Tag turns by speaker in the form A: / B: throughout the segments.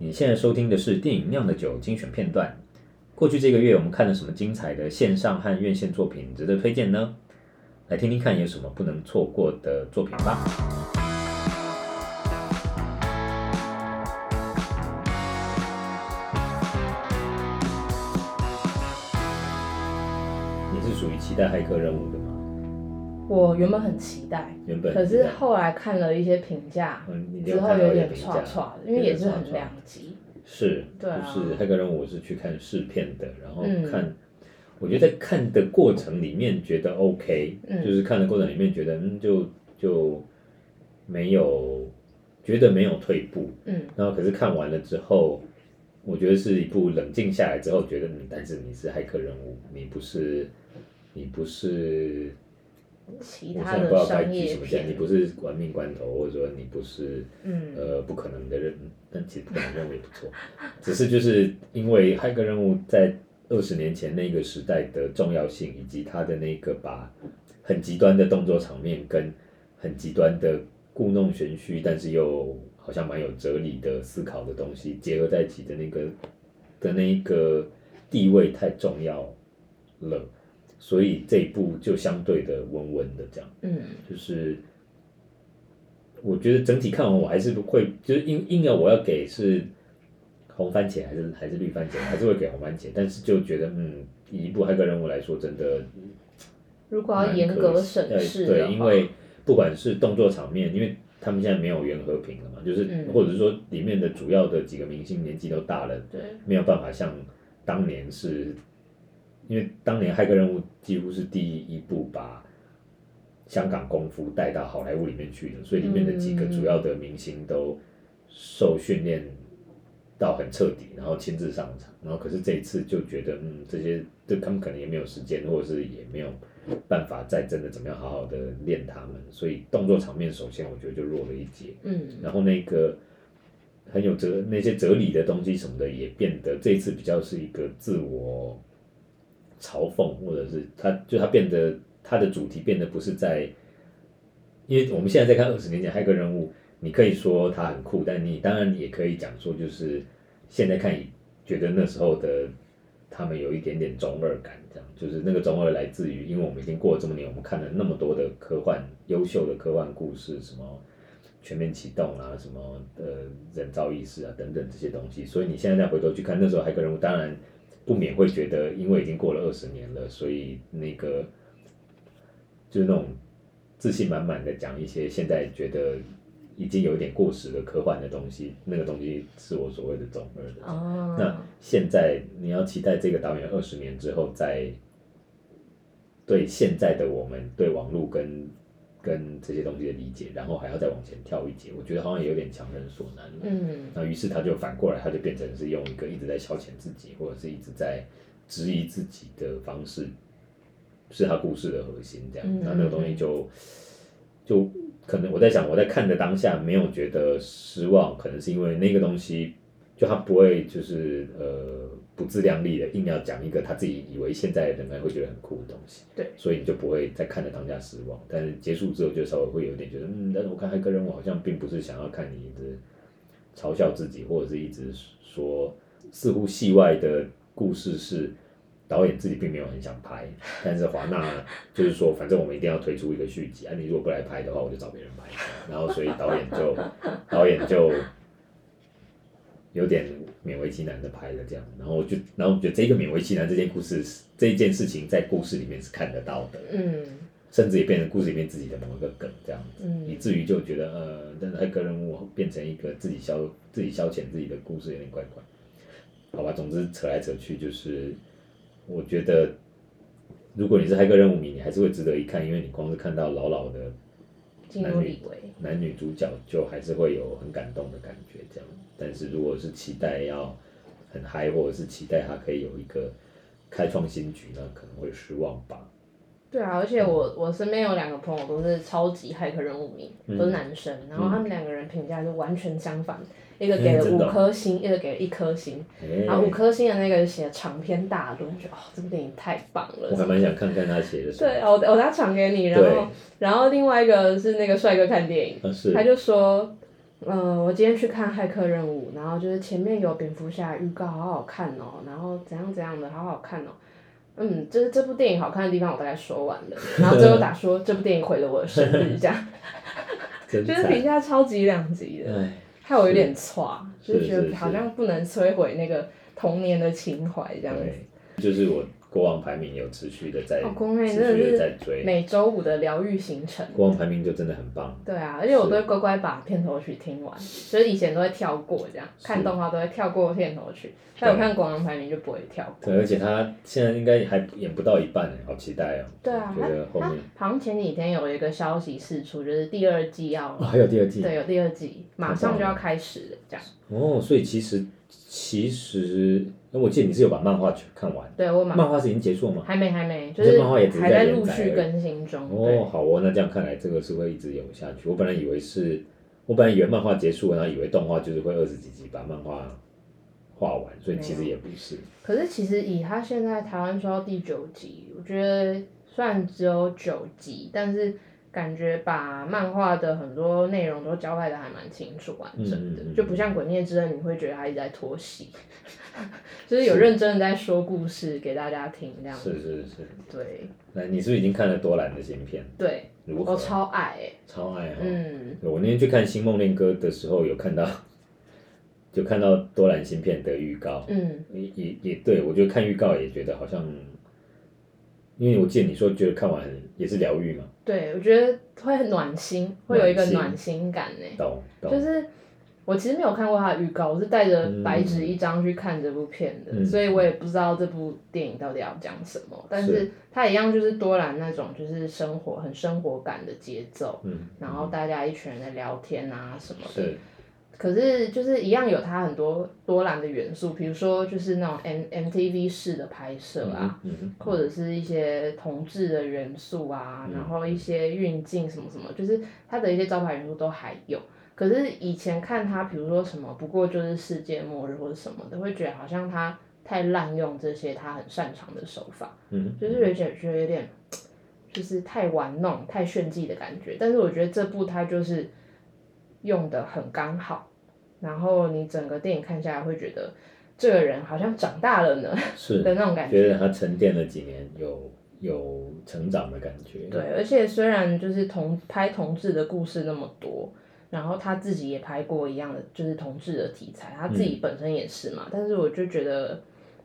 A: 你现在收听的是电影酿的酒精选片段。过去这个月我们看了什么精彩的线上和院线作品值得推荐呢？来听听看有什么不能错过的作品吧。你是属于期待骇客任务的吗？
B: 我原本很期待，
A: 原本
B: 可是后来看了一些评价，
A: 嗯、
B: 之后有点剉剉，因为也是很两极。
A: 是，
B: 对啊，
A: 就是骇客任务，我是去看试片的，然后看，嗯、我觉得在看的过程里面觉得 OK，、嗯、就是看的过程里面觉得嗯就就没有觉得没有退步，嗯，然后可是看完了之后，我觉得是一部冷静下来之后觉得嗯，但是你是骇客任务，你不是你不是。
B: 其他的商业片，
A: 你不是玩命关头，或者说你不是，嗯、呃，不可能的任，但其实不可能任务也不错，只是就是因为骇客任务在二十年前那个时代的重要性，以及它的那个把很极端的动作场面跟很极端的故弄玄虚，但是又好像蛮有哲理的思考的东西结合在一起的那个的那一个地位太重要了。所以这一部就相对的温温的这样，嗯，就是我觉得整体看完我还是不会，就是硬硬要我要给是红番茄还是还是绿番茄，还是会给红番茄，但是就觉得嗯，以一部骇客任务来说，真的，
B: 如果要严格审视，
A: 对，因为不管是动作场面，因为他们现在没有袁和平了嘛，就是、嗯、或者是说里面的主要的几个明星年纪都大了，对，没有办法像当年是。因为当年《骇客任务》几乎是第一部把香港功夫带到好莱坞里面去的，所以里面的几个主要的明星都受训练到很彻底，然后亲自上场。然后可是这一次就觉得，嗯，这些这他们可能也没有时间，或者是也没有办法再真的怎么样好好的练他们，所以动作场面首先我觉得就弱了一截。嗯，然后那个很有哲那些哲理的东西什么的也变得这一次比较是一个自我。嘲讽，或者是他，就他变得他的主题变得不是在，因为我们现在在看二十年前骇客任务，你可以说他很酷，但你当然也可以讲说，就是现在看觉得那时候的他们有一点点中二感，这样就是那个中二来自于，因为我们已经过了这么年，我们看了那么多的科幻优秀的科幻故事，什么全面启动啊，什么呃人造意识啊等等这些东西，所以你现在再回头去看那时候骇客任务，当然。不免会觉得，因为已经过了二十年了，所以那个就是那种自信满满的讲一些现在觉得已经有点过时的科幻的东西，那个东西是我所谓的中二的。哦。那现在你要期待这个导演二十年之后，再对现在的我们对网络跟。跟这些东西的理解，然后还要再往前跳一节，我觉得好像也有点强人所难。嗯，那于是他就反过来，他就变成是用一个一直在消遣自己，或者是一直在质疑自己的方式，是他故事的核心。这样，嗯、那那个东西就就可能我在想，我在看的当下没有觉得失望，可能是因为那个东西。就他不会就是呃不自量力的硬要讲一个他自己以为现在的人们会觉得很酷的东西，
B: 对，
A: 所以你就不会再看着当下失望。但是结束之后就稍微会有点觉得，嗯，但是我看黑客任务好像并不是想要看你一直嘲笑自己，或者是一直说似乎戏外的故事是导演自己并没有很想拍，但是华纳就是说反正我们一定要推出一个续集啊，你如果不来拍的话，我就找别人拍，然后所以导演就 导演就。有点勉为其难的拍了这样，然后我就，然后我觉得这个勉为其难这件故事，这件事情在故事里面是看得到的，嗯，甚至也变成故事里面自己的某一个梗这样子，嗯，以至于就觉得，呃，但是骇客任务变成一个自己消自己消遣自己的故事有点怪怪，好吧，总之扯来扯去就是，我觉得如果你是骇客任务迷，你还是会值得一看，因为你光是看到老老的男女男女主角，就还是会有很感动的感觉这样。但是如果是期待要很嗨，或者是期待他可以有一个开创新局，那可能会失望吧。
B: 对啊，而且我我身边有两个朋友都是超级骇客任务迷，嗯、都是男生，然后他们两个人评价就完全相反，嗯、一个给了五颗星，嗯、一个给了一颗星，欸、然后五颗星的那个写长篇大论，觉得哦这部电影太棒了。
A: 我还蛮想看看他写的什么。
B: 对，我我等下传给你，然后对然后另外一个是那个帅哥看电影，啊、他就说。呃，我今天去看《骇客任务》，然后就是前面有蝙蝠侠预告，好好看哦，然后怎样怎样的，好好看哦。嗯，就是这部电影好看的地方，我大概说完了。然后最后打说这部电影毁了我的生日，这样，就是评价超级两极的，害我有点挫，就是觉得好像不能摧毁那个童年的情怀这样子。
A: 就是我。国王排名有持续的在，
B: 持续的在追。每周五的疗愈行程。
A: 国王排名就真的很棒。
B: 对啊，而且我都会乖乖把片头曲听完，就是以前都会跳过这样，看动画都会跳过片头曲，但我看国王排名就不会跳过。
A: 对，而且他现在应该还演不到一半呢，好期待哦。
B: 对啊，觉得后面好像前几天有一个消息释出，就是第二季要，
A: 哦，还有第二季，
B: 对，有第二季，马上就要开始了这样。
A: 哦，所以其实。其实，那我记得你是有把漫画全看完。
B: 对，我漫
A: 画是已经结束了吗？
B: 还没，还没，就是漫画也还在陆续更新中。
A: 哦，好哦，那这样看来，这个是会一直有下去。我本来以为是，我本来以为漫画结束了，然后以为动画就是会二十几集把漫画画完，所以其实也不是。
B: 可是其实以他现在台湾说到第九集，我觉得虽然只有九集，但是。感觉把漫画的很多内容都交代的还蛮清楚完整的，嗯、就不像《鬼灭之刃》，你会觉得他一直在拖戏，就是有认真的在说故事给大家听这样子。
A: 是是是。
B: 对。
A: 那你是不是已经看了多兰的新片？
B: 对。如何？我超爱、欸。
A: 超爱哈。嗯。我那天去看《新梦恋歌》的时候，有看到，就看到多兰新片的预告。嗯。也也也对，我就看预告也觉得好像。因为我记得你说觉得看完也是疗愈嘛，
B: 对，我觉得会很暖心，会有一个暖心感呢。懂懂。就是我其实没有看过他的预告，我是带着白纸一张去看这部片的，嗯、所以我也不知道这部电影到底要讲什么。嗯、但是它一样就是多兰那种就是生活很生活感的节奏，嗯、然后大家一群人在聊天啊什么的。可是就是一样有它很多多兰的元素，比如说就是那种 M MTV 式的拍摄啊，嗯嗯、或者是一些同志的元素啊，嗯、然后一些运镜什么什么，就是它的一些招牌元素都还有。可是以前看它，比如说什么，不过就是世界末日或者什么的，会觉得好像它太滥用这些他很擅长的手法，嗯、就是有点觉得有点就是太玩弄、太炫技的感觉。但是我觉得这部它就是。用的很刚好，然后你整个电影看下来会觉得这个人好像长大了呢，是 的那种感觉，
A: 觉得他沉淀了几年，有有成长的感觉。
B: 对，而且虽然就是同拍同志的故事那么多，然后他自己也拍过一样的就是同志的题材，他自己本身也是嘛，嗯、但是我就觉得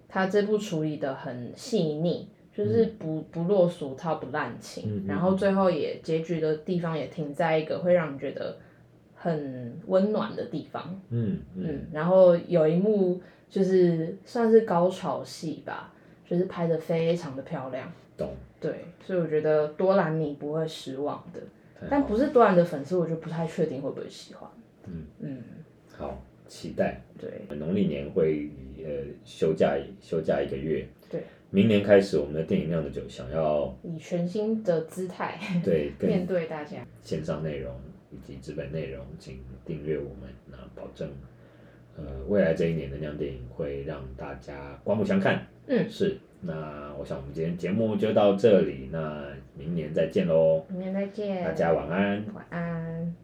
B: 他这部处理的很细腻，就是不不落俗套不滥情，嗯、然后最后也结局的地方也停在一个会让你觉得。很温暖的地方，嗯嗯，嗯，然后有一幕就是算是高潮戏吧，就是拍的非常的漂亮，懂，对，所以我觉得多兰你不会失望的，但不是多兰的粉丝，我就不太确定会不会喜欢，嗯。嗯，
A: 好，期待，
B: 对，
A: 农历年会呃休假休假一个月，
B: 对，
A: 明年开始我们的电影酿的酒想要
B: 以全新的姿态
A: 对
B: 面对大家，
A: 线上内容。以及资本内容，请订阅我们，那保证，呃，未来这一年的量电影会让大家刮目相看。嗯，是。那我想我们今天节目就到这里，那明年再见喽。
B: 明年再见。
A: 大家晚安。
B: 晚安。